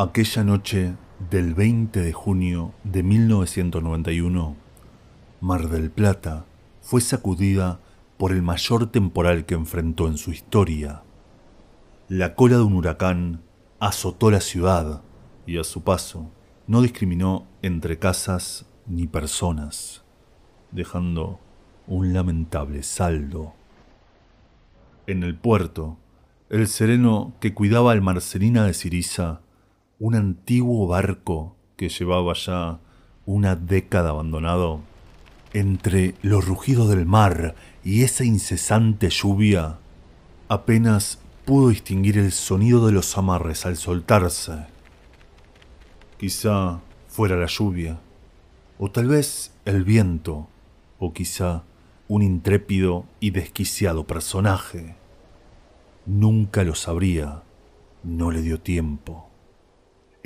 Aquella noche del 20 de junio de 1991, Mar del Plata fue sacudida por el mayor temporal que enfrentó en su historia. La cola de un huracán azotó la ciudad y a su paso no discriminó entre casas ni personas, dejando un lamentable saldo. En el puerto, el sereno que cuidaba al Marcelina de Siriza, un antiguo barco que llevaba ya una década abandonado, entre los rugidos del mar y esa incesante lluvia, apenas pudo distinguir el sonido de los amarres al soltarse. Quizá fuera la lluvia, o tal vez el viento, o quizá un intrépido y desquiciado personaje. Nunca lo sabría, no le dio tiempo.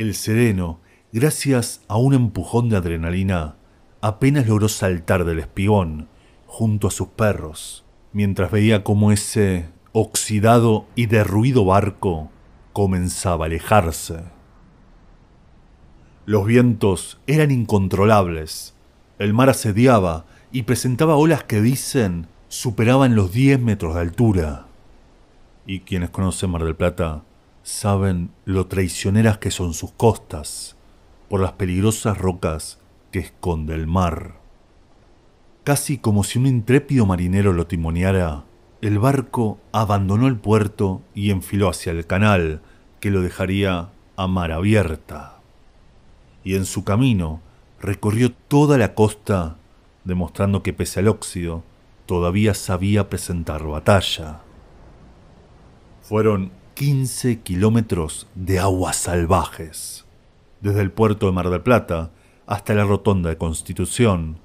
El sereno, gracias a un empujón de adrenalina, apenas logró saltar del espigón junto a sus perros, mientras veía cómo ese oxidado y derruido barco comenzaba a alejarse. Los vientos eran incontrolables, el mar asediaba y presentaba olas que dicen superaban los 10 metros de altura. Y quienes conocen Mar del Plata saben lo traicioneras que son sus costas por las peligrosas rocas que esconde el mar. Casi como si un intrépido marinero lo timoneara, el barco abandonó el puerto y enfiló hacia el canal, que lo dejaría a mar abierta. Y en su camino recorrió toda la costa, demostrando que pese al óxido, todavía sabía presentar batalla. Fueron 15 kilómetros de aguas salvajes, desde el puerto de Mar del Plata hasta la rotonda de Constitución,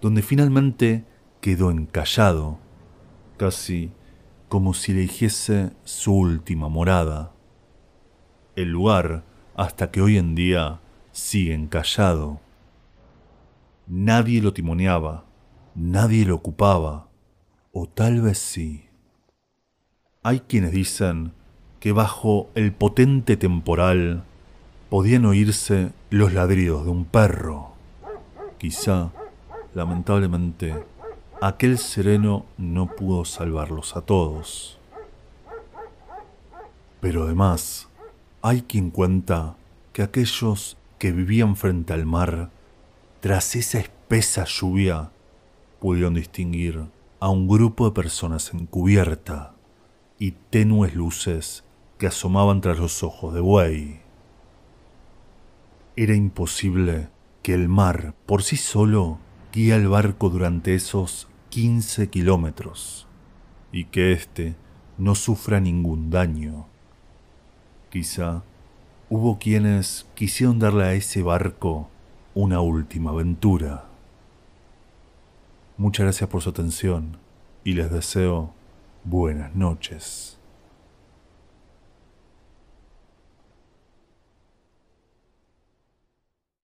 donde finalmente quedó encallado, casi como si le dijese su última morada. El lugar hasta que hoy en día sigue encallado. Nadie lo timoneaba, nadie lo ocupaba, o tal vez sí. Hay quienes dicen que bajo el potente temporal podían oírse los ladridos de un perro. Quizá, lamentablemente, aquel sereno no pudo salvarlos a todos. Pero además, hay quien cuenta que aquellos que vivían frente al mar, tras esa espesa lluvia, pudieron distinguir a un grupo de personas encubierta y tenues luces que asomaban tras los ojos de buey. Era imposible que el mar por sí solo guía el barco durante esos 15 kilómetros y que éste no sufra ningún daño. Quizá hubo quienes quisieron darle a ese barco una última aventura. Muchas gracias por su atención y les deseo buenas noches.